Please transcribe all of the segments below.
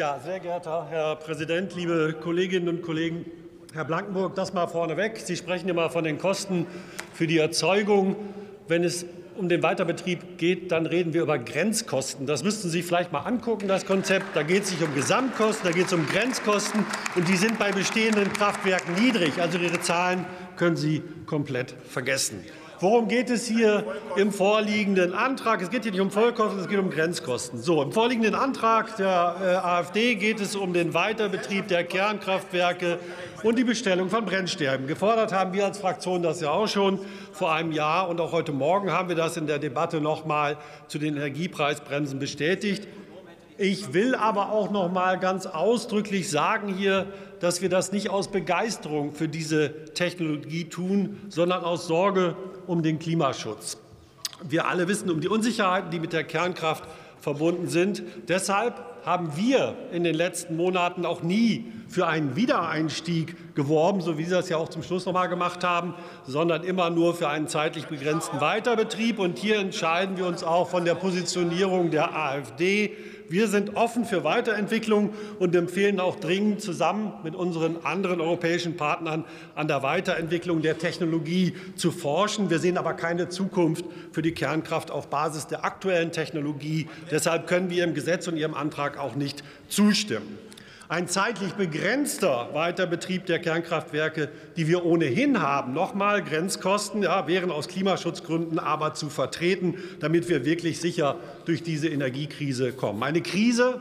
Ja, sehr geehrter Herr Präsident, liebe Kolleginnen und Kollegen! Herr Blankenburg, das mal vorneweg. Sie sprechen immer von den Kosten für die Erzeugung. Wenn es um den Weiterbetrieb geht, dann reden wir über Grenzkosten. Das müssten Sie vielleicht mal angucken, das Konzept. Da geht es nicht um Gesamtkosten, da geht es um Grenzkosten. Und die sind bei bestehenden Kraftwerken niedrig. Also Ihre Zahlen können Sie komplett vergessen. Worum geht es hier im vorliegenden Antrag? Es geht hier nicht um Vollkosten, es geht um Grenzkosten. So, Im vorliegenden Antrag der äh, AfD geht es um den Weiterbetrieb der Kernkraftwerke und die Bestellung von Brennstäben. Gefordert haben wir als Fraktion das ja auch schon vor einem Jahr. Und auch heute Morgen haben wir das in der Debatte noch mal zu den Energiepreisbremsen bestätigt. Ich will aber auch noch mal ganz ausdrücklich sagen hier, dass wir das nicht aus Begeisterung für diese Technologie tun, sondern aus Sorge um den Klimaschutz. Wir alle wissen um die Unsicherheiten, die mit der Kernkraft verbunden sind. Deshalb haben wir in den letzten Monaten auch nie für einen Wiedereinstieg geworben, so wie Sie das ja auch zum Schluss noch mal gemacht haben, sondern immer nur für einen zeitlich begrenzten Weiterbetrieb. Und hier entscheiden wir uns auch von der Positionierung der AfD wir sind offen für Weiterentwicklung und empfehlen auch dringend zusammen mit unseren anderen europäischen Partnern an der Weiterentwicklung der Technologie zu forschen. Wir sehen aber keine Zukunft für die Kernkraft auf Basis der aktuellen Technologie. Deshalb können wir Ihrem Gesetz und Ihrem Antrag auch nicht zustimmen. Ein zeitlich begrenzter Weiterbetrieb der Kernkraftwerke, die wir ohnehin haben, nochmal Grenzkosten, ja, wären aus Klimaschutzgründen aber zu vertreten, damit wir wirklich sicher durch diese Energiekrise kommen. Eine Krise,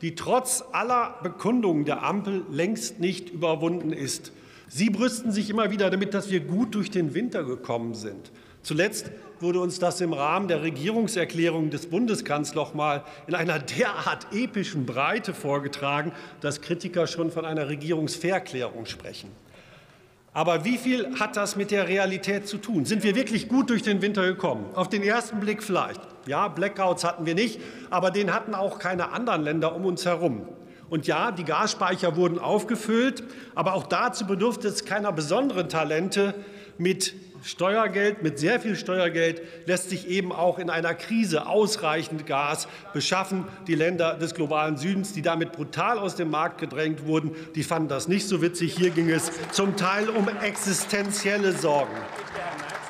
die trotz aller Bekundungen der Ampel längst nicht überwunden ist. Sie brüsten sich immer wieder damit, dass wir gut durch den Winter gekommen sind. Zuletzt wurde uns das im Rahmen der Regierungserklärung des Bundeskanzlers mal in einer derart epischen Breite vorgetragen, dass Kritiker schon von einer Regierungsverklärung sprechen. Aber wie viel hat das mit der Realität zu tun? Sind wir wirklich gut durch den Winter gekommen? Auf den ersten Blick vielleicht. Ja, Blackouts hatten wir nicht, aber den hatten auch keine anderen Länder um uns herum. Und ja, die Gasspeicher wurden aufgefüllt, aber auch dazu bedurfte es keiner besonderen Talente mit Steuergeld, mit sehr viel Steuergeld lässt sich eben auch in einer Krise ausreichend Gas beschaffen. Die Länder des globalen Südens, die damit brutal aus dem Markt gedrängt wurden, die fanden das nicht so witzig. Hier ging es zum Teil um existenzielle Sorgen.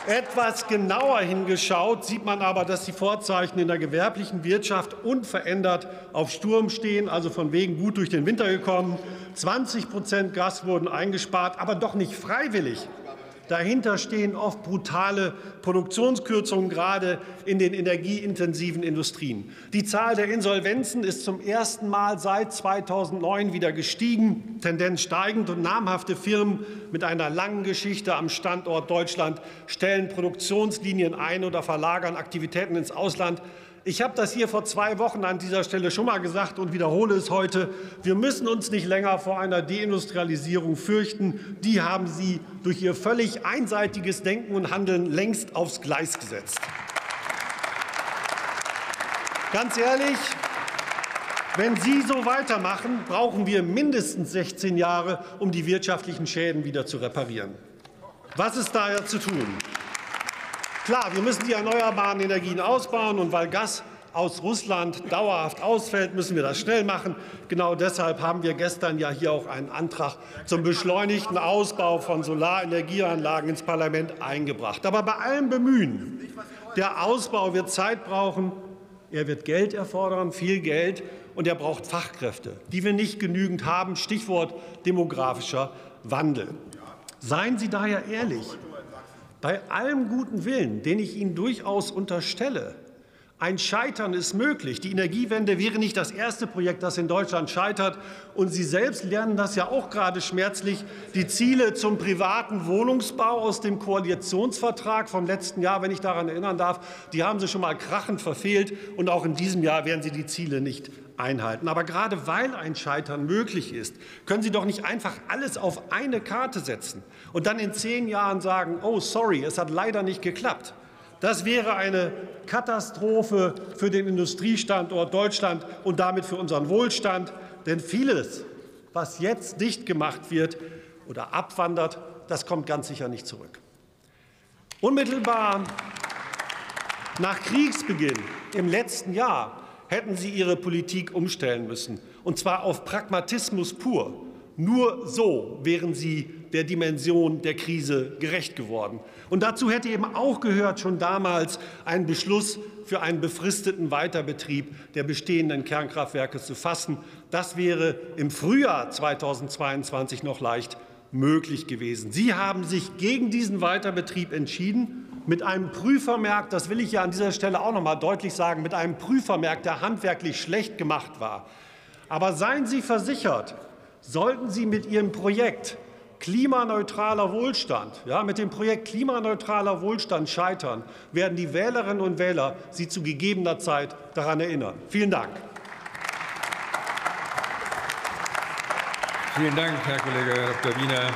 Etwas genauer hingeschaut sieht man aber, dass die Vorzeichen in der gewerblichen Wirtschaft unverändert auf Sturm stehen, also von wegen gut durch den Winter gekommen. 20 Prozent Gas wurden eingespart, aber doch nicht freiwillig. Dahinter stehen oft brutale Produktionskürzungen, gerade in den energieintensiven Industrien. Die Zahl der Insolvenzen ist zum ersten Mal seit 2009 wieder gestiegen, Tendenz steigend. Und namhafte Firmen mit einer langen Geschichte am Standort Deutschland stellen Produktionslinien ein oder verlagern Aktivitäten ins Ausland. Ich habe das hier vor zwei Wochen an dieser Stelle schon mal gesagt und wiederhole es heute. Wir müssen uns nicht länger vor einer Deindustrialisierung fürchten. Die haben Sie durch Ihr völlig einseitiges Denken und Handeln längst aufs Gleis gesetzt. Ganz ehrlich, wenn Sie so weitermachen, brauchen wir mindestens 16 Jahre, um die wirtschaftlichen Schäden wieder zu reparieren. Was ist daher zu tun? Klar, wir müssen die erneuerbaren Energien ausbauen, und weil Gas aus Russland dauerhaft ausfällt, müssen wir das schnell machen. Genau deshalb haben wir gestern ja hier auch einen Antrag zum beschleunigten Ausbau von Solarenergieanlagen ins Parlament eingebracht. Aber bei allem Bemühen, der Ausbau wird Zeit brauchen, er wird Geld erfordern, viel Geld, und er braucht Fachkräfte, die wir nicht genügend haben. Stichwort demografischer Wandel. Seien Sie daher ehrlich. Bei allem guten Willen, den ich Ihnen durchaus unterstelle, ein Scheitern ist möglich. Die Energiewende wäre nicht das erste Projekt, das in Deutschland scheitert. Und Sie selbst lernen das ja auch gerade schmerzlich. Die Ziele zum privaten Wohnungsbau aus dem Koalitionsvertrag vom letzten Jahr, wenn ich daran erinnern darf, die haben Sie schon mal krachend verfehlt. Und auch in diesem Jahr werden Sie die Ziele nicht einhalten. Aber gerade weil ein Scheitern möglich ist, können Sie doch nicht einfach alles auf eine Karte setzen und dann in zehn Jahren sagen, oh, sorry, es hat leider nicht geklappt. Das wäre eine Katastrophe für den Industriestandort Deutschland und damit für unseren Wohlstand. Denn vieles, was jetzt nicht gemacht wird oder abwandert, das kommt ganz sicher nicht zurück. Unmittelbar nach Kriegsbeginn im letzten Jahr hätten Sie Ihre Politik umstellen müssen, und zwar auf Pragmatismus pur. Nur so wären Sie der Dimension der Krise gerecht geworden. Und dazu hätte eben auch gehört, schon damals einen Beschluss für einen befristeten Weiterbetrieb der bestehenden Kernkraftwerke zu fassen. Das wäre im Frühjahr 2022 noch leicht möglich gewesen. Sie haben sich gegen diesen Weiterbetrieb entschieden mit einem Prüfvermerk, das will ich ja an dieser Stelle auch noch mal deutlich sagen, mit einem Prüfvermerk, der handwerklich schlecht gemacht war. Aber seien Sie versichert, sollten Sie mit Ihrem Projekt klimaneutraler Wohlstand, ja, mit dem Projekt klimaneutraler Wohlstand scheitern, werden die Wählerinnen und Wähler Sie zu gegebener Zeit daran erinnern. Vielen Dank. Vielen Dank, Herr Kollege Dr. Wiener.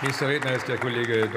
Nächster Redner ist der Kollege Dr.